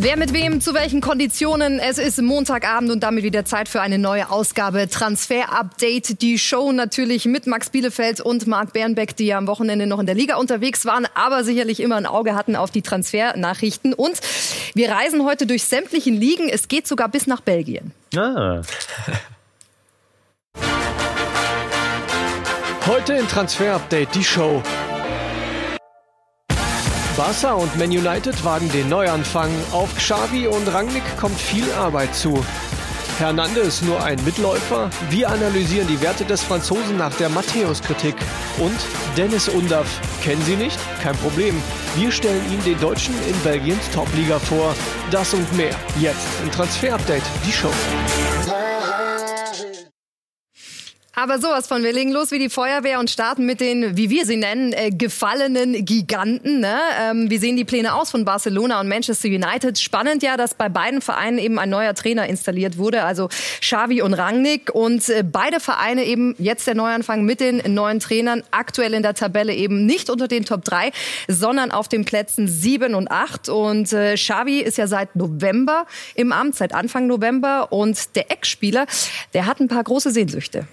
Wer mit wem, zu welchen Konditionen? Es ist Montagabend und damit wieder Zeit für eine neue Ausgabe Transfer Update. Die Show natürlich mit Max Bielefeld und Marc Bernbeck, die ja am Wochenende noch in der Liga unterwegs waren, aber sicherlich immer ein Auge hatten auf die Transfernachrichten. Und wir reisen heute durch sämtlichen Ligen. Es geht sogar bis nach Belgien. Ah. Heute in Transfer Update die Show. Barca und Man United wagen den Neuanfang. Auf Xavi und Rangnick kommt viel Arbeit zu. Hernandez nur ein Mitläufer? Wir analysieren die Werte des Franzosen nach der Matthäus-Kritik. Und Dennis Undaff. Kennen Sie nicht? Kein Problem. Wir stellen Ihnen den Deutschen in Belgiens Top-Liga vor. Das und mehr. Jetzt im Transfer-Update, die Show. Aber sowas von, wir legen los wie die Feuerwehr und starten mit den, wie wir sie nennen, äh, gefallenen Giganten. Ne? Ähm, wie sehen die Pläne aus von Barcelona und Manchester United? Spannend ja, dass bei beiden Vereinen eben ein neuer Trainer installiert wurde, also Xavi und Rangnick. Und äh, beide Vereine eben jetzt der Neuanfang mit den neuen Trainern, aktuell in der Tabelle eben nicht unter den Top 3, sondern auf den Plätzen 7 und 8. Und äh, Xavi ist ja seit November im Amt, seit Anfang November. Und der Ex-Spieler, der hat ein paar große Sehnsüchte.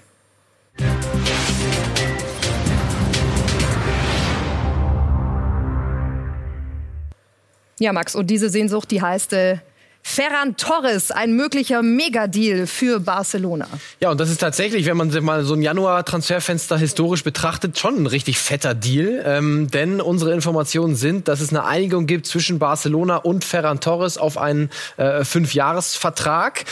Ja, Max, und diese Sehnsucht, die heißt äh, Ferran Torres, ein möglicher Megadeal für Barcelona. Ja, und das ist tatsächlich, wenn man sich mal so ein Januar-Transferfenster historisch betrachtet, schon ein richtig fetter Deal. Ähm, denn unsere Informationen sind, dass es eine Einigung gibt zwischen Barcelona und Ferran Torres auf einen äh, Fünfjahresvertrag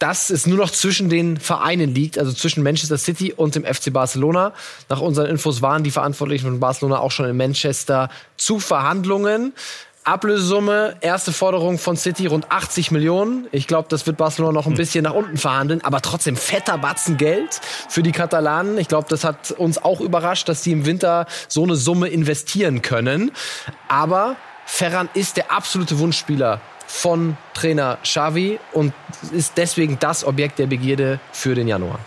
dass es nur noch zwischen den Vereinen liegt, also zwischen Manchester City und dem FC Barcelona. Nach unseren Infos waren die Verantwortlichen von Barcelona auch schon in Manchester zu Verhandlungen. Ablösesumme, erste Forderung von City rund 80 Millionen. Ich glaube, das wird Barcelona noch ein hm. bisschen nach unten verhandeln, aber trotzdem fetter Batzen Geld für die Katalanen. Ich glaube, das hat uns auch überrascht, dass sie im Winter so eine Summe investieren können. Aber Ferran ist der absolute Wunschspieler von Trainer Xavi und ist deswegen das Objekt der Begierde für den Januar.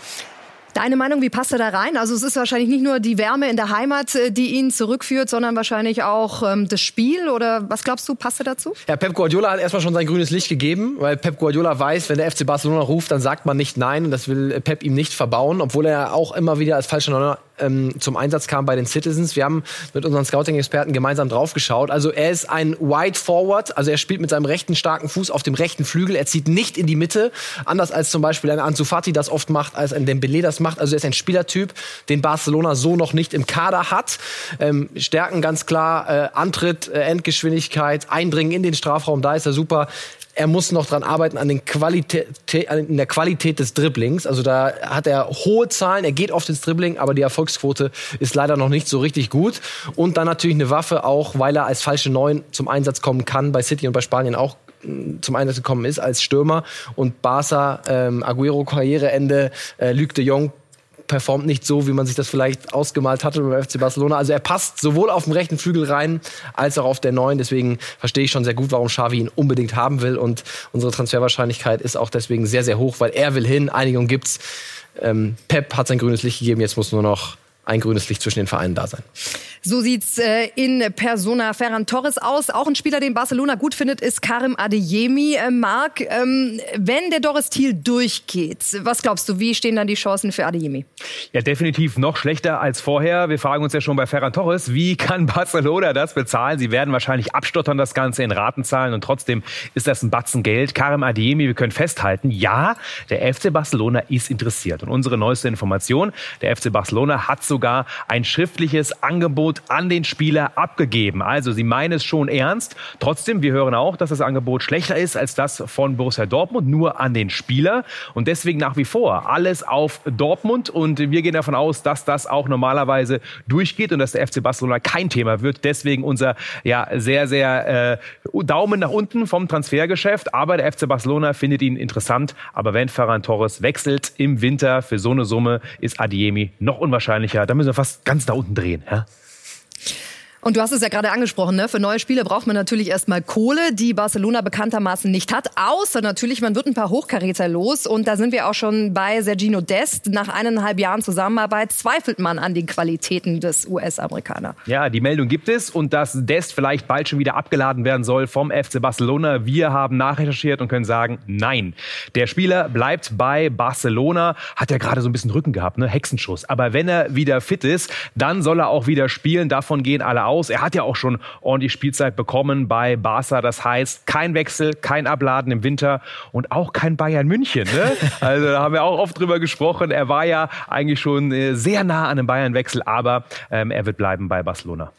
Deine Meinung, wie passt er da rein? Also es ist wahrscheinlich nicht nur die Wärme in der Heimat, äh, die ihn zurückführt, sondern wahrscheinlich auch ähm, das Spiel oder was glaubst du, passt er dazu? Ja, Pep Guardiola hat erstmal schon sein grünes Licht gegeben, weil Pep Guardiola weiß, wenn der FC Barcelona ruft, dann sagt man nicht nein und das will Pep ihm nicht verbauen, obwohl er auch immer wieder als falscher Neuner ähm, zum Einsatz kam bei den Citizens. Wir haben mit unseren Scouting-Experten gemeinsam draufgeschaut. Also er ist ein Wide Forward, also er spielt mit seinem rechten starken Fuß auf dem rechten Flügel. Er zieht nicht in die Mitte, anders als zum Beispiel ein Ansu Fati das oft macht, als ein Dembele das macht. Also er ist ein Spielertyp, den Barcelona so noch nicht im Kader hat. Ähm, Stärken ganz klar, äh, Antritt, äh, Endgeschwindigkeit, Eindringen in den Strafraum, da ist er super er muss noch dran arbeiten an, den Qualität, an der Qualität des Dribblings. Also da hat er hohe Zahlen, er geht oft ins Dribbling, aber die Erfolgsquote ist leider noch nicht so richtig gut. Und dann natürlich eine Waffe auch, weil er als falsche Neun zum Einsatz kommen kann, bei City und bei Spanien auch mm, zum Einsatz gekommen ist als Stürmer und Barca ähm, Aguero Karriereende äh, Luc de Jong performt nicht so, wie man sich das vielleicht ausgemalt hatte beim FC Barcelona. Also er passt sowohl auf dem rechten Flügel rein, als auch auf der neuen. Deswegen verstehe ich schon sehr gut, warum Xavi ihn unbedingt haben will. Und unsere Transferwahrscheinlichkeit ist auch deswegen sehr, sehr hoch, weil er will hin. Einigung gibt's. Ähm, Pep hat sein grünes Licht gegeben. Jetzt muss nur noch ein grünes Licht zwischen den Vereinen da sein. So sieht's äh, in Persona Ferran Torres aus. Auch ein Spieler, den Barcelona gut findet, ist Karim Adeyemi. Äh, Marc, ähm, wenn der Doris Thiel durchgeht, was glaubst du, wie stehen dann die Chancen für Adeyemi? Ja, definitiv noch schlechter als vorher. Wir fragen uns ja schon bei Ferran Torres, wie kann Barcelona das bezahlen? Sie werden wahrscheinlich abstottern das Ganze in Ratenzahlen und trotzdem ist das ein Batzen Geld. Karim Adeyemi, wir können festhalten, ja, der FC Barcelona ist interessiert. Und unsere neueste Information, der FC Barcelona hat sogar ein schriftliches Angebot an den Spieler abgegeben. Also sie meinen es schon ernst. Trotzdem, wir hören auch, dass das Angebot schlechter ist als das von Borussia Dortmund, nur an den Spieler. Und deswegen nach wie vor alles auf Dortmund. Und wir gehen davon aus, dass das auch normalerweise durchgeht und dass der FC Barcelona kein Thema wird. Deswegen unser ja sehr, sehr äh, Daumen nach unten vom Transfergeschäft. Aber der FC Barcelona findet ihn interessant. Aber wenn Ferran Torres wechselt im Winter für so eine Summe, ist Adiemi noch unwahrscheinlicher. Da müssen wir fast ganz da unten drehen. Ja? Und du hast es ja gerade angesprochen, ne? für neue Spiele braucht man natürlich erstmal Kohle, die Barcelona bekanntermaßen nicht hat. Außer natürlich, man wird ein paar Hochkaräter los. Und da sind wir auch schon bei Sergino Dest. Nach eineinhalb Jahren Zusammenarbeit zweifelt man an den Qualitäten des US-Amerikaners. Ja, die Meldung gibt es und dass Dest vielleicht bald schon wieder abgeladen werden soll vom FC Barcelona. Wir haben nachrecherchiert und können sagen, nein. Der Spieler bleibt bei Barcelona. Hat ja gerade so ein bisschen Rücken gehabt, ne? Hexenschuss. Aber wenn er wieder fit ist, dann soll er auch wieder spielen. Davon gehen alle aus aus. Er hat ja auch schon ordentlich Spielzeit bekommen bei Barca. Das heißt, kein Wechsel, kein Abladen im Winter und auch kein Bayern München. Ne? Also da haben wir auch oft drüber gesprochen. Er war ja eigentlich schon äh, sehr nah an einem Bayern-Wechsel, aber ähm, er wird bleiben bei Barcelona.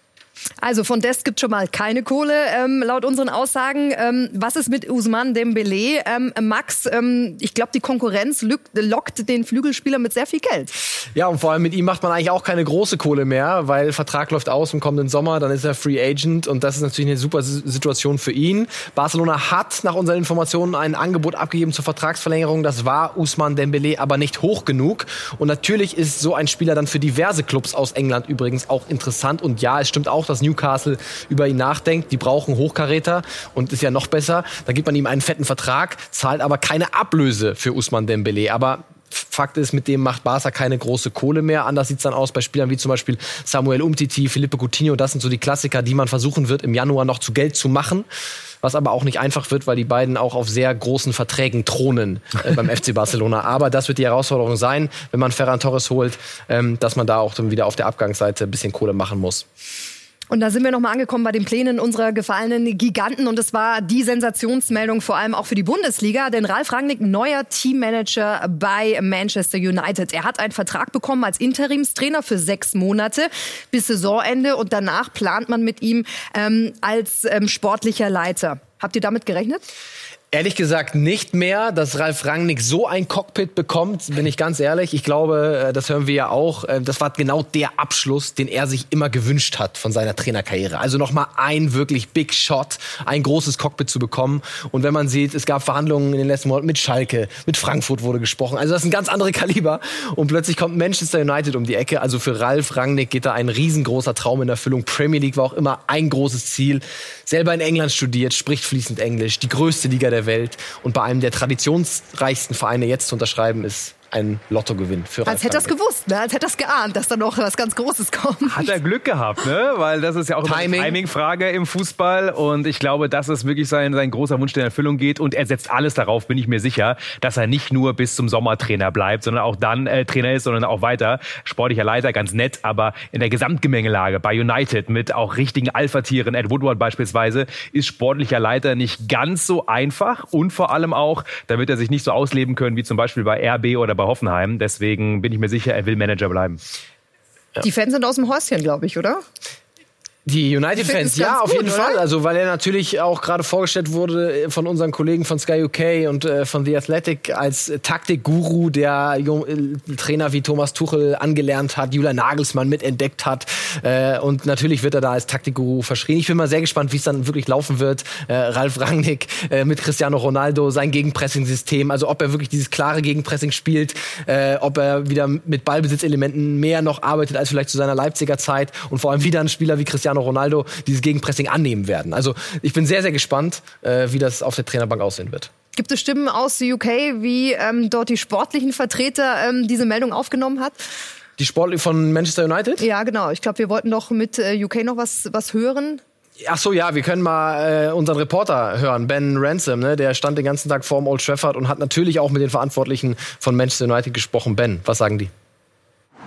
Also von Dest gibt schon mal keine Kohle, ähm, laut unseren Aussagen. Ähm, was ist mit Usman Dembele? Ähm, Max, ähm, ich glaube, die Konkurrenz lockt, den Flügelspieler mit sehr viel Geld. Ja, und vor allem mit ihm macht man eigentlich auch keine große Kohle mehr, weil Vertrag läuft aus im kommenden Sommer, dann ist er Free Agent und das ist natürlich eine super Situation für ihn. Barcelona hat nach unseren Informationen ein Angebot abgegeben zur Vertragsverlängerung. Das war Usman Dembele aber nicht hoch genug. Und natürlich ist so ein Spieler dann für diverse Clubs aus England übrigens auch interessant. Und ja, es stimmt auch, dass Newcastle über ihn nachdenkt. Die brauchen Hochkaräter und ist ja noch besser. Da gibt man ihm einen fetten Vertrag, zahlt aber keine Ablöse für Usman Dembele. Aber Fakt ist, mit dem macht Barca keine große Kohle mehr. Anders sieht es dann aus bei Spielern wie zum Beispiel Samuel Umtiti, Felipe Coutinho. Das sind so die Klassiker, die man versuchen wird, im Januar noch zu Geld zu machen. Was aber auch nicht einfach wird, weil die beiden auch auf sehr großen Verträgen thronen äh, beim FC Barcelona. Aber das wird die Herausforderung sein, wenn man Ferran Torres holt, ähm, dass man da auch dann wieder auf der Abgangsseite ein bisschen Kohle machen muss. Und da sind wir nochmal angekommen bei den Plänen unserer gefallenen Giganten. Und es war die Sensationsmeldung vor allem auch für die Bundesliga. Denn Ralf Rangnick, neuer Teammanager bei Manchester United. Er hat einen Vertrag bekommen als Interimstrainer für sechs Monate bis Saisonende. Und danach plant man mit ihm ähm, als ähm, sportlicher Leiter. Habt ihr damit gerechnet? Ehrlich gesagt nicht mehr, dass Ralf Rangnick so ein Cockpit bekommt, bin ich ganz ehrlich. Ich glaube, äh, das hören wir ja auch. Äh, das war genau der Abschluss, den er sich immer gewünscht hat von seiner Trainerkarriere. Also nochmal ein wirklich Big Shot, ein großes Cockpit zu bekommen. Und wenn man sieht, es gab Verhandlungen in den letzten Monaten mit Schalke, mit Frankfurt wurde gesprochen. Also das ist ein ganz andere Kaliber. Und plötzlich kommt Manchester United um die Ecke. Also für Ralf Rangnick geht da ein riesengroßer Traum in Erfüllung. Premier League war auch immer ein großes Ziel. Selber in England studiert, spricht fließend Englisch. Die größte Liga der Welt. Und bei einem der traditionsreichsten Vereine jetzt zu unterschreiben, ist ein Lottogewinn für Ralf Als hätte er es gewusst, ne? als hätte er es geahnt, dass da noch was ganz Großes kommt. Hat er Glück gehabt, ne? weil das ist ja auch Timing. eine Timing-Frage im Fußball und ich glaube, dass es wirklich sein, sein großer Wunsch, der in Erfüllung geht und er setzt alles darauf, bin ich mir sicher, dass er nicht nur bis zum Sommer Trainer bleibt, sondern auch dann äh, Trainer ist, sondern auch weiter. Sportlicher Leiter, ganz nett, aber in der Gesamtgemengelage bei United mit auch richtigen Alpha-Tieren, Ed Woodward beispielsweise, ist sportlicher Leiter nicht ganz so einfach und vor allem auch, da wird er sich nicht so ausleben können wie zum Beispiel bei RB oder bei Hoffenheim. Deswegen bin ich mir sicher, er will Manager bleiben. Die Fans sind aus dem Häuschen, glaube ich, oder? Die United-Fans, ja, auf gut, jeden oder? Fall. Also, weil er natürlich auch gerade vorgestellt wurde von unseren Kollegen von Sky UK und äh, von The Athletic als Taktikguru, der Jung, äh, Trainer wie Thomas Tuchel angelernt hat, Julian Nagelsmann mitentdeckt hat. Äh, und natürlich wird er da als Taktikguru verschrien. Ich bin mal sehr gespannt, wie es dann wirklich laufen wird. Äh, Ralf Rangnick äh, mit Cristiano Ronaldo, sein Gegenpressing-System. Also, ob er wirklich dieses klare Gegenpressing spielt, äh, ob er wieder mit Ballbesitzelementen mehr noch arbeitet als vielleicht zu seiner Leipziger Zeit und vor allem wieder ein Spieler wie Cristiano Cristiano Ronaldo dieses Gegenpressing annehmen werden. Also ich bin sehr, sehr gespannt, äh, wie das auf der Trainerbank aussehen wird. Gibt es Stimmen aus der UK, wie ähm, dort die sportlichen Vertreter ähm, diese Meldung aufgenommen hat? Die Sportler von Manchester United? Ja, genau. Ich glaube, wir wollten doch mit äh, UK noch was, was hören. Ach so, ja, wir können mal äh, unseren Reporter hören, Ben Ransom, ne? der stand den ganzen Tag vorm Old Trafford und hat natürlich auch mit den Verantwortlichen von Manchester United gesprochen. Ben, was sagen die?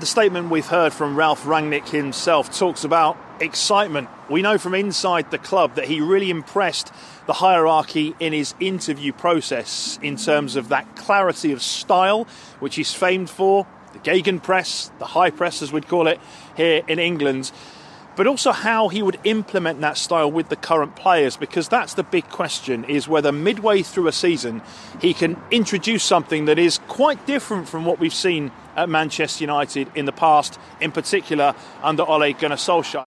The statement we've heard from Ralph Rangnick himself talks about excitement. We know from inside the club that he really impressed the hierarchy in his interview process in terms of that clarity of style, which he's famed for, the Gegenpress, the high press as we'd call it here in England but also how he would implement that style with the current players because that's the big question is whether midway through a season he can introduce something that is quite different from what we've seen at Manchester United in the past, in particular under Ole Gunnar Solskjaer.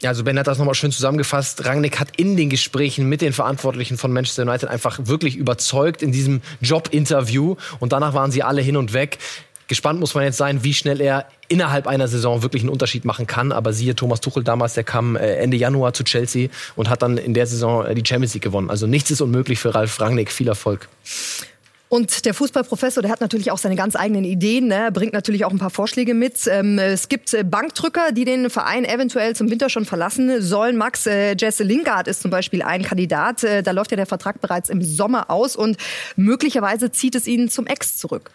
Ja, also Ben hat das nochmal schön zusammengefasst. Rangnick hat in den Gesprächen mit den Verantwortlichen von Manchester United einfach wirklich überzeugt in diesem Jobinterview und danach waren sie alle hin und weg Gespannt muss man jetzt sein, wie schnell er innerhalb einer Saison wirklich einen Unterschied machen kann. Aber siehe Thomas Tuchel damals, der kam äh, Ende Januar zu Chelsea und hat dann in der Saison äh, die Champions League gewonnen. Also nichts ist unmöglich für Ralf Rangnick. Viel Erfolg. Und der Fußballprofessor, der hat natürlich auch seine ganz eigenen Ideen, ne? bringt natürlich auch ein paar Vorschläge mit. Ähm, es gibt äh, Bankdrücker, die den Verein eventuell zum Winter schon verlassen sollen. Max äh, Jesse Lingard ist zum Beispiel ein Kandidat. Da läuft ja der Vertrag bereits im Sommer aus und möglicherweise zieht es ihn zum Ex zurück.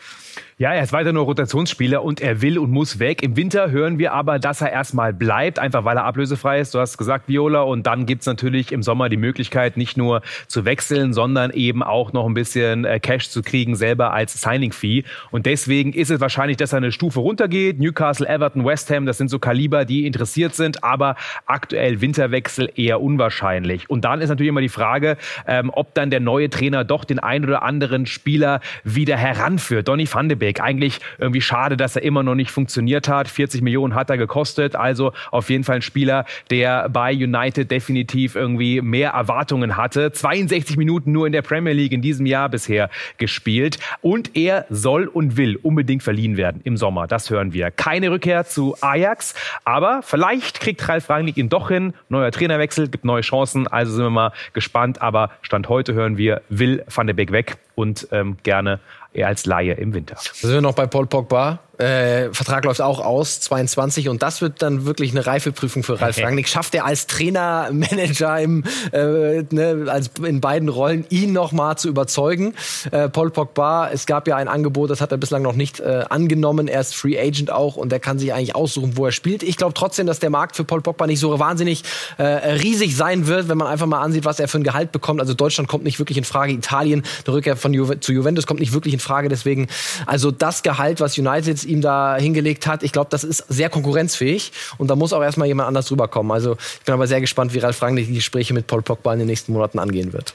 Ja, er ist weiter nur Rotationsspieler und er will und muss weg. Im Winter hören wir aber, dass er erstmal bleibt, einfach weil er ablösefrei ist. Du hast gesagt, Viola. Und dann gibt's natürlich im Sommer die Möglichkeit, nicht nur zu wechseln, sondern eben auch noch ein bisschen äh, Cash zu kriegen, selber als Signing-Fee. Und deswegen ist es wahrscheinlich, dass er eine Stufe runtergeht. Newcastle, Everton, West Ham, das sind so Kaliber, die interessiert sind. Aber aktuell Winterwechsel eher unwahrscheinlich. Und dann ist natürlich immer die Frage, ähm, ob dann der neue Trainer doch den ein oder anderen Spieler wieder heranführt. Donny van de Beek Weg. Eigentlich irgendwie schade, dass er immer noch nicht funktioniert hat. 40 Millionen hat er gekostet. Also auf jeden Fall ein Spieler, der bei United definitiv irgendwie mehr Erwartungen hatte. 62 Minuten nur in der Premier League in diesem Jahr bisher gespielt. Und er soll und will unbedingt verliehen werden im Sommer. Das hören wir. Keine Rückkehr zu Ajax. Aber vielleicht kriegt Ralf Rangnick ihn doch hin. Neuer Trainerwechsel, gibt neue Chancen. Also sind wir mal gespannt. Aber Stand heute hören wir, will Van der Beek weg und ähm, gerne eher als Laie im Winter. Sind wir noch bei Paul Pogba. Äh, Vertrag läuft auch aus, 22. Und das wird dann wirklich eine Reifeprüfung für Ralf Rangnick. Schafft er als Trainer, Manager im, äh, ne, als in beiden Rollen, ihn noch mal zu überzeugen? Äh, Paul Pogba, es gab ja ein Angebot, das hat er bislang noch nicht äh, angenommen. Er ist Free Agent auch und er kann sich eigentlich aussuchen, wo er spielt. Ich glaube trotzdem, dass der Markt für Paul Pogba nicht so wahnsinnig äh, riesig sein wird, wenn man einfach mal ansieht, was er für ein Gehalt bekommt. Also Deutschland kommt nicht wirklich in Frage. Italien, der Rückkehr von Ju zu Juventus kommt nicht wirklich in Frage. Deswegen, also das Gehalt, was United ihm da hingelegt hat, ich glaube, das ist sehr konkurrenzfähig und da muss auch erstmal jemand anders rüberkommen. Also ich bin aber sehr gespannt, wie Ralf Rangnick die Gespräche mit Paul Pogba in den nächsten Monaten angehen wird.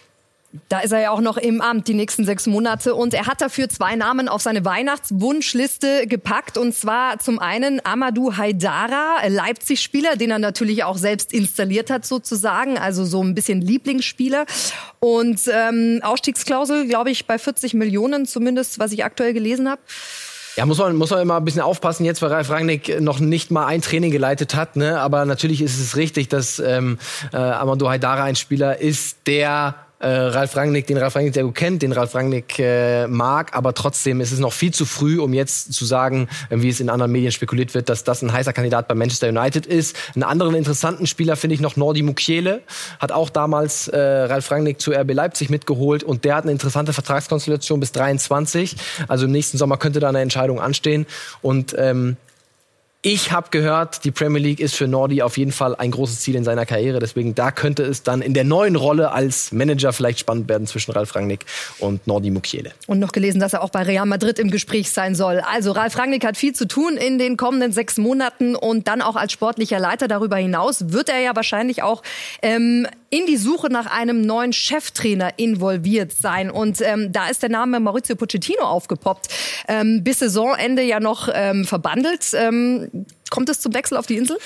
Da ist er ja auch noch im Amt die nächsten sechs Monate und er hat dafür zwei Namen auf seine Weihnachtswunschliste gepackt und zwar zum einen Amadou Haidara, Leipzig-Spieler, den er natürlich auch selbst installiert hat sozusagen, also so ein bisschen Lieblingsspieler und ähm, Ausstiegsklausel, glaube ich, bei 40 Millionen zumindest, was ich aktuell gelesen habe. Ja, muss man, muss man immer ein bisschen aufpassen jetzt, weil Ralf Rangnick noch nicht mal ein Training geleitet hat. Ne? Aber natürlich ist es richtig, dass ähm, äh, Amadou Haidara ein Spieler ist, der äh, Ralf Rangnick, den Ralf Rangnick sehr gut kennt, den Ralf Rangnick äh, mag, aber trotzdem ist es noch viel zu früh, um jetzt zu sagen, äh, wie es in anderen Medien spekuliert wird, dass das ein heißer Kandidat bei Manchester United ist. Einen anderen interessanten Spieler finde ich noch Nordi Mukiele, hat auch damals äh, Ralf Rangnick zu RB Leipzig mitgeholt und der hat eine interessante Vertragskonstellation bis 23. Also im nächsten Sommer könnte da eine Entscheidung anstehen und ähm, ich habe gehört, die Premier League ist für Nordi auf jeden Fall ein großes Ziel in seiner Karriere. Deswegen da könnte es dann in der neuen Rolle als Manager vielleicht spannend werden zwischen Ralf Rangnick und Nordi Mukiele. Und noch gelesen, dass er auch bei Real Madrid im Gespräch sein soll. Also Ralf Rangnick hat viel zu tun in den kommenden sechs Monaten und dann auch als sportlicher Leiter darüber hinaus wird er ja wahrscheinlich auch ähm, in die Suche nach einem neuen Cheftrainer involviert sein. Und ähm, da ist der Name Maurizio Pochettino aufgepoppt. Ähm, bis Saisonende ja noch ähm, verbandelt. Ähm, kommt es zum Wechsel auf die Insel?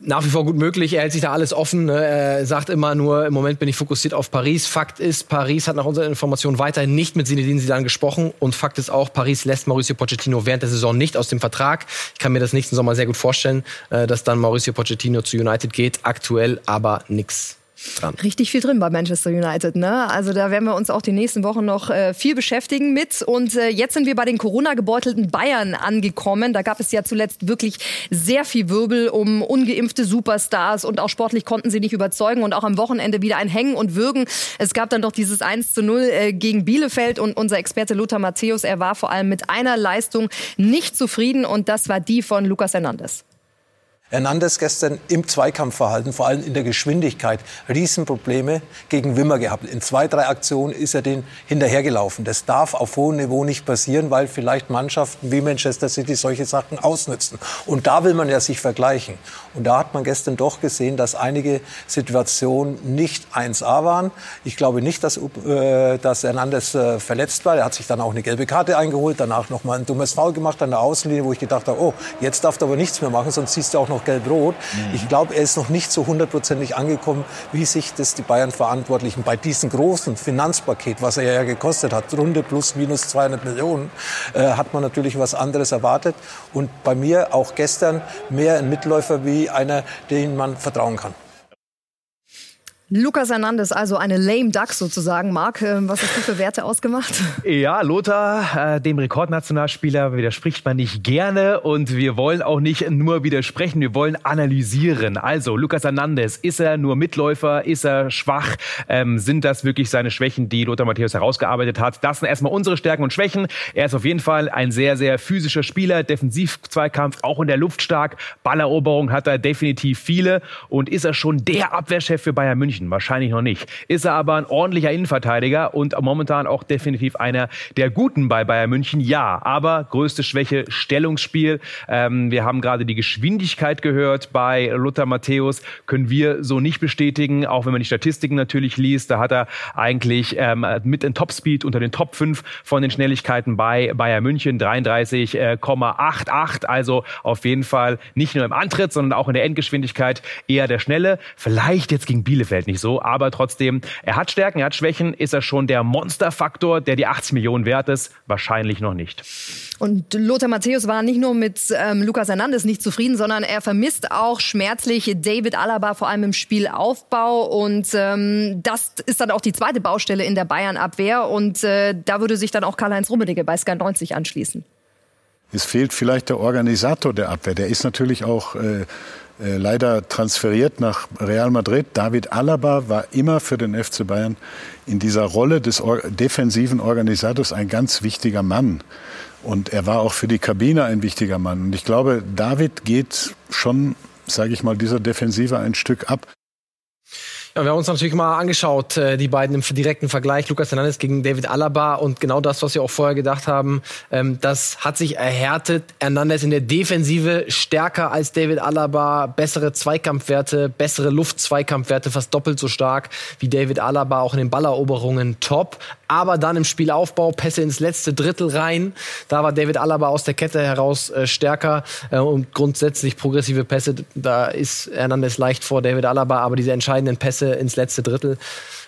nach wie vor gut möglich. Er hält sich da alles offen. Ne? Er sagt immer nur, im Moment bin ich fokussiert auf Paris. Fakt ist, Paris hat nach unserer Information weiterhin nicht mit Zinedine Zidane gesprochen. Und Fakt ist auch, Paris lässt Mauricio Pochettino während der Saison nicht aus dem Vertrag. Ich kann mir das nächsten Sommer sehr gut vorstellen, äh, dass dann Mauricio Pochettino zu United geht. Aktuell aber nix dran. Richtig viel drin bei Manchester United. Ne? Also da werden wir uns auch die nächsten Wochen noch äh, viel beschäftigen mit. Und äh, jetzt sind wir bei den Corona-gebeutelten Bayern angekommen. Da gab es ja zuletzt wirklich sehr viel Wirbel um ungeimpfte Superstars und auch sportlich konnten sie nicht überzeugen und auch am Wochenende wieder ein Hängen und Würgen. Es gab dann doch dieses 1 zu 0 äh, gegen Bielefeld und unser Experte Lothar Matthäus, er war vor allem mit einer Leistung nicht zufrieden und das war die von Lukas Hernandez. Hernandez gestern im Zweikampfverhalten, vor allem in der Geschwindigkeit, Riesenprobleme gegen Wimmer gehabt. In zwei, drei Aktionen ist er den hinterhergelaufen. Das darf auf hohem Niveau nicht passieren, weil vielleicht Mannschaften wie Manchester City solche Sachen ausnützen. Und da will man ja sich vergleichen. Und da hat man gestern doch gesehen, dass einige Situationen nicht 1A waren. Ich glaube nicht, dass, äh, dass Hernandez äh, verletzt war. Er hat sich dann auch eine gelbe Karte eingeholt, danach noch mal ein dummes Foul gemacht an der Außenlinie, wo ich gedacht habe, oh, jetzt darf er aber nichts mehr machen, sonst siehst du auch noch noch gelb-rot. Mhm. Ich glaube, er ist noch nicht so hundertprozentig angekommen, wie sich das die Bayern-Verantwortlichen bei diesem großen Finanzpaket, was er ja gekostet hat, Runde plus minus 200 Millionen, äh, hat man natürlich was anderes erwartet. Und bei mir auch gestern mehr ein Mitläufer wie einer, den man vertrauen kann. Lukas Hernandez, also eine lame duck sozusagen. Marc, äh, was hast du für Werte ausgemacht? Ja, Lothar, äh, dem Rekordnationalspieler widerspricht man nicht gerne und wir wollen auch nicht nur widersprechen, wir wollen analysieren. Also, Lukas Hernandez, ist er nur Mitläufer, ist er schwach? Ähm, sind das wirklich seine Schwächen, die Lothar Matthäus herausgearbeitet hat? Das sind erstmal unsere Stärken und Schwächen. Er ist auf jeden Fall ein sehr, sehr physischer Spieler, Defensiv-Zweikampf, auch in der Luft stark. Balleroberung hat er definitiv viele und ist er schon der Abwehrchef für Bayern München? München? Wahrscheinlich noch nicht. Ist er aber ein ordentlicher Innenverteidiger und momentan auch definitiv einer der Guten bei Bayern München? Ja, aber größte Schwäche Stellungsspiel. Ähm, wir haben gerade die Geschwindigkeit gehört bei Lothar Matthäus. Können wir so nicht bestätigen, auch wenn man die Statistiken natürlich liest. Da hat er eigentlich ähm, mit in Topspeed unter den Top 5 von den Schnelligkeiten bei Bayern München 33,88. Also auf jeden Fall nicht nur im Antritt, sondern auch in der Endgeschwindigkeit eher der Schnelle. Vielleicht jetzt gegen Bielefeld nicht so, aber trotzdem, er hat Stärken, er hat Schwächen. Ist er schon der Monsterfaktor, der die 80 Millionen wert ist? Wahrscheinlich noch nicht. Und Lothar Matthäus war nicht nur mit ähm, Lukas Hernandez nicht zufrieden, sondern er vermisst auch schmerzlich David Alaba, vor allem im Spielaufbau. Und ähm, das ist dann auch die zweite Baustelle in der Bayern-Abwehr. Und äh, da würde sich dann auch Karl-Heinz Rummenigge bei Sky 90 anschließen. Es fehlt vielleicht der Organisator der Abwehr. Der ist natürlich auch äh, äh, leider transferiert nach Real Madrid. David Alaba war immer für den FC Bayern in dieser Rolle des or defensiven Organisators ein ganz wichtiger Mann. Und er war auch für die Kabine ein wichtiger Mann. Und ich glaube, David geht schon, sage ich mal, dieser Defensive ein Stück ab. Ja, wir haben uns natürlich mal angeschaut, äh, die beiden im direkten Vergleich, Lukas Hernandez gegen David Alaba und genau das, was wir auch vorher gedacht haben, ähm, das hat sich erhärtet. Hernandez in der Defensive stärker als David Alaba, bessere Zweikampfwerte, bessere Luftzweikampfwerte, fast doppelt so stark wie David Alaba, auch in den Balleroberungen top. Aber dann im Spielaufbau Pässe ins letzte Drittel rein. Da war David Alaba aus der Kette heraus äh, stärker äh, und grundsätzlich progressive Pässe. Da ist Hernandez leicht vor David Alaba, aber diese entscheidenden Pässe ins letzte Drittel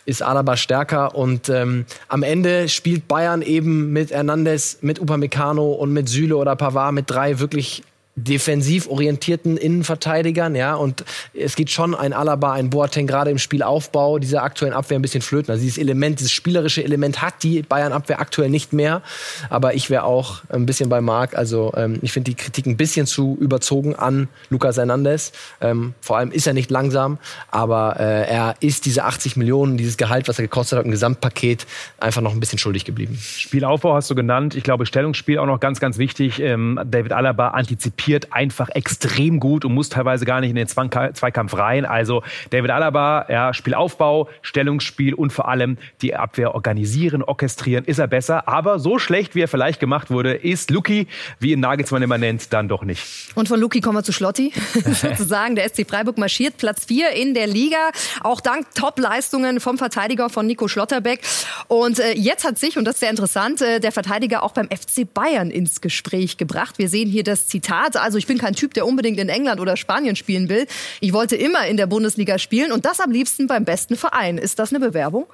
ist Alaba stärker. Und ähm, am Ende spielt Bayern eben mit Hernandez, mit Upamecano und mit Süle oder Pavard mit drei wirklich defensiv orientierten Innenverteidigern, ja, und es geht schon ein Alaba, ein Boateng gerade im Spielaufbau dieser aktuellen Abwehr ein bisschen flöten. Also dieses Element, dieses spielerische Element hat die Bayern-Abwehr aktuell nicht mehr, aber ich wäre auch ein bisschen bei Marc, also ähm, ich finde die Kritik ein bisschen zu überzogen an Lucas Hernandez. Ähm, vor allem ist er nicht langsam, aber äh, er ist diese 80 Millionen, dieses Gehalt, was er gekostet hat, im Gesamtpaket, einfach noch ein bisschen schuldig geblieben. Spielaufbau hast du genannt, ich glaube Stellungsspiel auch noch ganz, ganz wichtig. Ähm, David Alaba antizipiert blockiert einfach extrem gut und muss teilweise gar nicht in den Zweikampf rein. Also David Alaba, ja, Spielaufbau, Stellungsspiel und vor allem die Abwehr organisieren, orchestrieren, ist er besser. Aber so schlecht, wie er vielleicht gemacht wurde, ist Luki, wie ihn Nagelsmann immer nennt, dann doch nicht. Und von Luki kommen wir zu Schlotti, sozusagen. Der SC Freiburg marschiert Platz 4 in der Liga, auch dank Top-Leistungen vom Verteidiger von Nico Schlotterbeck. Und äh, jetzt hat sich, und das ist sehr interessant, äh, der Verteidiger auch beim FC Bayern ins Gespräch gebracht. Wir sehen hier das Zitat. Also ich bin kein Typ, der unbedingt in England oder Spanien spielen will. Ich wollte immer in der Bundesliga spielen und das am liebsten beim besten Verein. Ist das eine Bewerbung?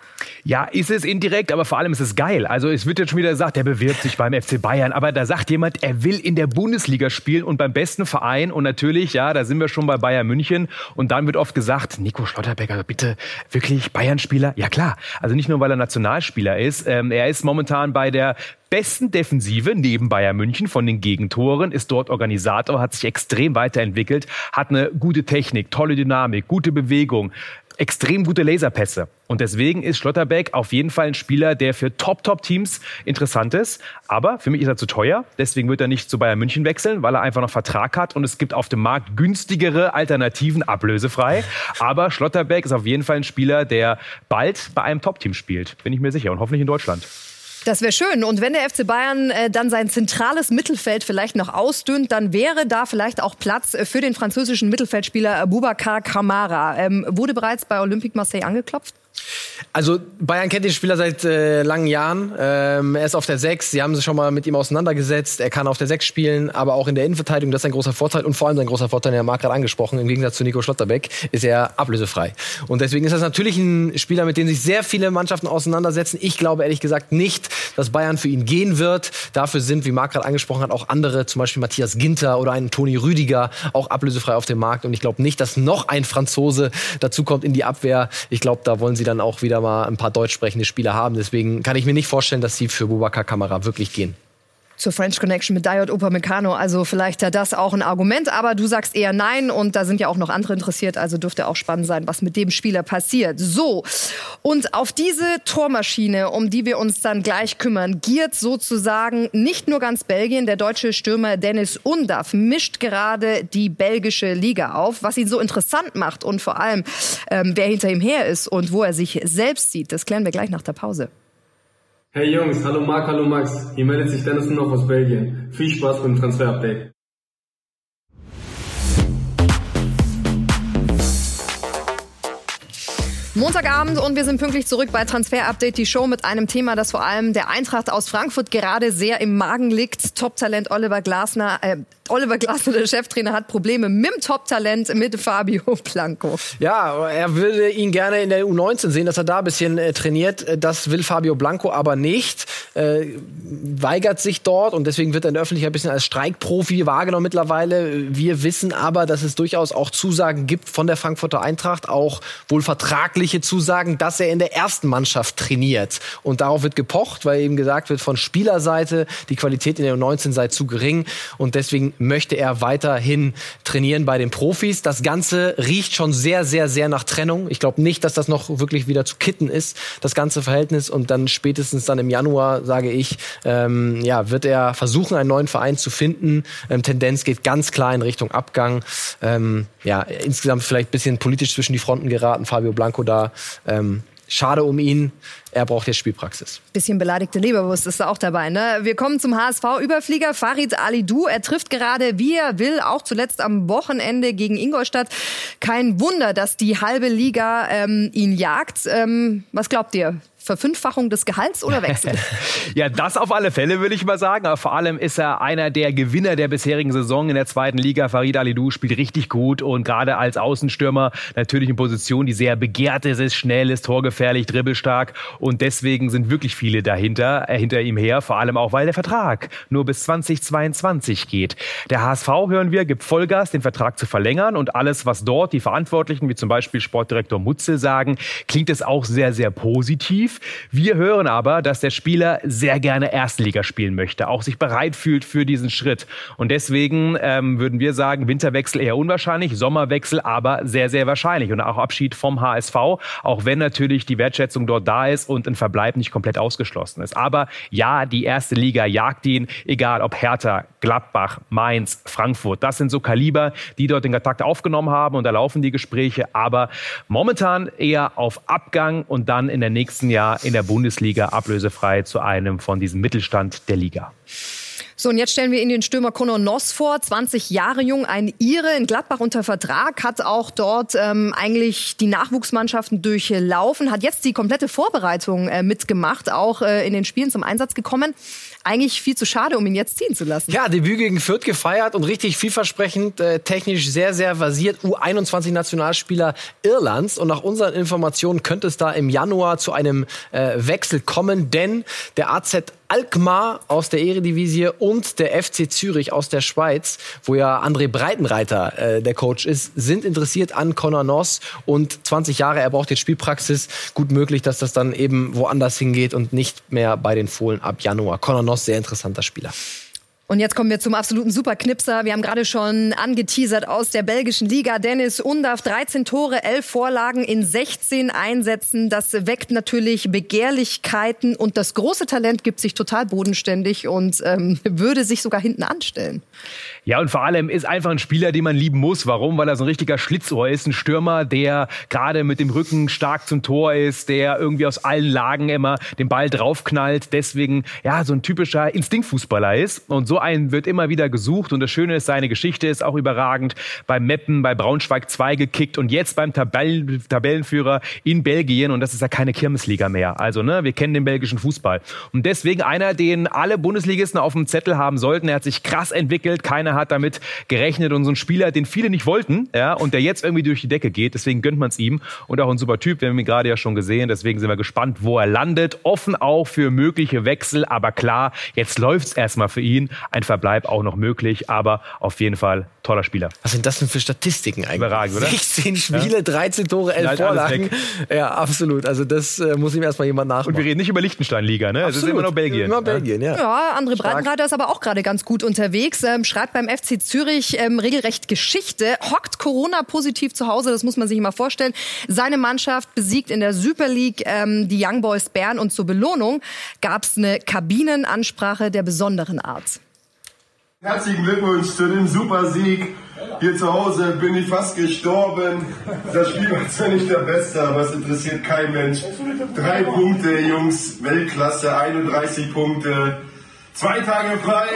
Ja, ist es indirekt, aber vor allem ist es geil. Also es wird jetzt schon wieder gesagt, der bewirbt sich beim FC Bayern, aber da sagt jemand, er will in der Bundesliga spielen und beim besten Verein und natürlich, ja, da sind wir schon bei Bayern München und dann wird oft gesagt, Nico Schlotterbecker, bitte wirklich Bayern-Spieler? Ja klar, also nicht nur, weil er Nationalspieler ist, ähm, er ist momentan bei der besten Defensive neben Bayern München von den Gegentoren, ist dort Organisator, hat sich extrem weiterentwickelt, hat eine gute Technik, tolle Dynamik, gute Bewegung, extrem gute Laserpässe. Und deswegen ist Schlotterbeck auf jeden Fall ein Spieler, der für Top-Top-Teams interessant ist. Aber für mich ist er zu teuer. Deswegen wird er nicht zu Bayern München wechseln, weil er einfach noch Vertrag hat. Und es gibt auf dem Markt günstigere Alternativen ablösefrei. Aber Schlotterbeck ist auf jeden Fall ein Spieler, der bald bei einem Top-Team spielt. Bin ich mir sicher. Und hoffentlich in Deutschland. Das wäre schön. Und wenn der FC Bayern äh, dann sein zentrales Mittelfeld vielleicht noch ausdünnt, dann wäre da vielleicht auch Platz äh, für den französischen Mittelfeldspieler Boubacar Kamara. Ähm, wurde bereits bei Olympique Marseille angeklopft? Also Bayern kennt den Spieler seit äh, langen Jahren. Ähm, er ist auf der 6. Sie haben sich schon mal mit ihm auseinandergesetzt. Er kann auf der 6 spielen, aber auch in der Innenverteidigung. Das ist ein großer Vorteil. Und vor allem sein großer Vorteil, der Marc gerade angesprochen, im Gegensatz zu Nico Schlotterbeck, ist er ablösefrei. Und deswegen ist das natürlich ein Spieler, mit dem sich sehr viele Mannschaften auseinandersetzen. Ich glaube ehrlich gesagt nicht, dass Bayern für ihn gehen wird. Dafür sind, wie Marc gerade angesprochen hat, auch andere, zum Beispiel Matthias Ginter oder ein Toni Rüdiger, auch ablösefrei auf dem Markt. Und ich glaube nicht, dass noch ein Franzose dazukommt in die Abwehr. Ich glaube, da wollen sie dann auch wieder mal ein paar deutsch sprechende Spieler haben. Deswegen kann ich mir nicht vorstellen, dass sie für Boubacar Kamara wirklich gehen zur French Connection mit Diod Upamecano. Also vielleicht ja das auch ein Argument, aber du sagst eher nein und da sind ja auch noch andere interessiert, also dürfte auch spannend sein, was mit dem Spieler passiert. So, und auf diese Tormaschine, um die wir uns dann gleich kümmern, giert sozusagen nicht nur ganz Belgien. Der deutsche Stürmer Dennis Undaff mischt gerade die belgische Liga auf. Was ihn so interessant macht und vor allem, ähm, wer hinter ihm her ist und wo er sich selbst sieht, das klären wir gleich nach der Pause. Hey Jungs, hallo Marc, hallo Max. Hier meldet sich Dennis noch aus Belgien. Viel Spaß beim Transfer-Update. Montagabend und wir sind pünktlich zurück bei Transfer Update, die Show mit einem Thema, das vor allem der Eintracht aus Frankfurt gerade sehr im Magen liegt. Top-Talent Oliver Glasner, äh, Oliver Glasner, der Cheftrainer, hat Probleme mit dem Top-Talent mit Fabio Blanco. Ja, er würde ihn gerne in der U19 sehen, dass er da ein bisschen äh, trainiert. Das will Fabio Blanco aber nicht. Äh, weigert sich dort und deswegen wird er in der Öffentlichkeit ein bisschen als Streikprofi wahrgenommen mittlerweile. Wir wissen aber, dass es durchaus auch Zusagen gibt von der Frankfurter Eintracht, auch wohl vertraglich ausdrückliche Zusagen, dass er in der ersten Mannschaft trainiert. Und darauf wird gepocht, weil eben gesagt wird von Spielerseite, die Qualität in der U19 sei zu gering. Und deswegen möchte er weiterhin trainieren bei den Profis. Das Ganze riecht schon sehr, sehr, sehr nach Trennung. Ich glaube nicht, dass das noch wirklich wieder zu kitten ist, das ganze Verhältnis. Und dann spätestens dann im Januar, sage ich, ähm, ja, wird er versuchen, einen neuen Verein zu finden. Ähm, Tendenz geht ganz klar in Richtung Abgang. Ähm, ja, insgesamt vielleicht ein bisschen politisch zwischen die Fronten geraten. Fabio Blanco da ähm, schade um ihn. Er braucht jetzt Spielpraxis. Bisschen beleidigte Leberwurst ist da auch dabei. Ne? Wir kommen zum HSV-Überflieger Farid Alidou. Er trifft gerade, wie er will, auch zuletzt am Wochenende gegen Ingolstadt. Kein Wunder, dass die halbe Liga ähm, ihn jagt. Ähm, was glaubt ihr? Verfünffachung des Gehalts oder Wechsel? ja, das auf alle Fälle, würde ich mal sagen. Aber vor allem ist er einer der Gewinner der bisherigen Saison in der zweiten Liga. Farid Alidou spielt richtig gut und gerade als Außenstürmer natürlich in Position, die sehr begehrt ist, ist schnell, ist torgefährlich, dribbelstark und deswegen sind wirklich viele dahinter, äh, hinter ihm her. Vor allem auch, weil der Vertrag nur bis 2022 geht. Der HSV, hören wir, gibt Vollgas, den Vertrag zu verlängern und alles, was dort die Verantwortlichen, wie zum Beispiel Sportdirektor Mutzel sagen, klingt es auch sehr, sehr positiv. Wir hören aber, dass der Spieler sehr gerne Erstliga spielen möchte, auch sich bereit fühlt für diesen Schritt. Und deswegen ähm, würden wir sagen, Winterwechsel eher unwahrscheinlich, Sommerwechsel aber sehr, sehr wahrscheinlich. Und auch Abschied vom HSV, auch wenn natürlich die Wertschätzung dort da ist und ein Verbleib nicht komplett ausgeschlossen ist. Aber ja, die erste Liga jagt ihn, egal ob Hertha, Gladbach, Mainz, Frankfurt. Das sind so Kaliber, die dort den Kontakt aufgenommen haben und da laufen die Gespräche. Aber momentan eher auf Abgang und dann in der nächsten Jahr Jahr in der Bundesliga ablösefrei zu einem von diesem Mittelstand der Liga. So, und jetzt stellen wir Ihnen den Stürmer Conor Noss vor, 20 Jahre jung, ein Ire in Gladbach unter Vertrag, hat auch dort ähm, eigentlich die Nachwuchsmannschaften durchlaufen, hat jetzt die komplette Vorbereitung äh, mitgemacht, auch äh, in den Spielen zum Einsatz gekommen eigentlich viel zu schade, um ihn jetzt ziehen zu lassen. Ja, Debüt gegen Fürth gefeiert und richtig vielversprechend, äh, technisch sehr, sehr versiert. U21-Nationalspieler Irlands. Und nach unseren Informationen könnte es da im Januar zu einem äh, Wechsel kommen, denn der AZ Alkmaar aus der Eredivisie und der FC Zürich aus der Schweiz, wo ja André Breitenreiter äh, der Coach ist, sind interessiert an Conor Noss und 20 Jahre, er braucht jetzt Spielpraxis. Gut möglich, dass das dann eben woanders hingeht und nicht mehr bei den Fohlen ab Januar. Conor Noss, sehr interessanter Spieler. Und jetzt kommen wir zum absoluten Superknipser. Wir haben gerade schon angeteasert aus der belgischen Liga. Dennis Undav, 13 Tore, 11 Vorlagen in 16 Einsätzen. Das weckt natürlich Begehrlichkeiten und das große Talent gibt sich total bodenständig und ähm, würde sich sogar hinten anstellen. Ja, und vor allem ist einfach ein Spieler, den man lieben muss. Warum? Weil er so ein richtiger Schlitzohr ist. Ein Stürmer, der gerade mit dem Rücken stark zum Tor ist, der irgendwie aus allen Lagen immer den Ball draufknallt. Deswegen, ja, so ein typischer Instinktfußballer ist. Und so einen wird immer wieder gesucht. Und das Schöne ist, seine Geschichte ist auch überragend. Beim Meppen, bei Braunschweig 2 gekickt und jetzt beim Tabellen Tabellenführer in Belgien. Und das ist ja keine Kirmesliga mehr. Also, ne, wir kennen den belgischen Fußball. Und deswegen einer, den alle Bundesligisten auf dem Zettel haben sollten. Er hat sich krass entwickelt. Keiner hat damit gerechnet und so ein Spieler, den viele nicht wollten, ja, und der jetzt irgendwie durch die Decke geht. Deswegen gönnt man es ihm und auch ein super Typ. Wir haben ihn gerade ja schon gesehen. Deswegen sind wir gespannt, wo er landet. Offen auch für mögliche Wechsel, aber klar, jetzt läuft es erstmal für ihn. Ein Verbleib auch noch möglich, aber auf jeden Fall toller Spieler. Was sind das denn für Statistiken eigentlich? Überragend, oder? 16 Spiele, Ja. 13 Tore, 11 Ja, alles Vorlagen. Ja, absolut. Also das äh, muss ihm erstmal jemand nachmachen. Und wir reden nicht über Liechtenstein-Liga, ne? Es ist Absolut. immer noch Belgien. Immer Belgien, ja. Ja, André. Breitenreiter ist aber auch gerade ganz gut unterwegs. Ähm, schreibt beim FC Zürich ähm, regelrecht Geschichte. Hockt Corona positiv zu Hause, das muss man sich mal vorstellen. Seine Mannschaft besiegt in der Super League ähm, die Young Boys Bern und zur Belohnung gab es eine Kabinenansprache der besonderen Art. Herzlichen Glückwunsch zu dem Supersieg. Hier zu Hause bin ich fast gestorben. Das Spiel war zwar nicht der Beste, aber es interessiert kein Mensch. Drei Punkte, Jungs, Weltklasse, 31 Punkte. Zwei Tage frei.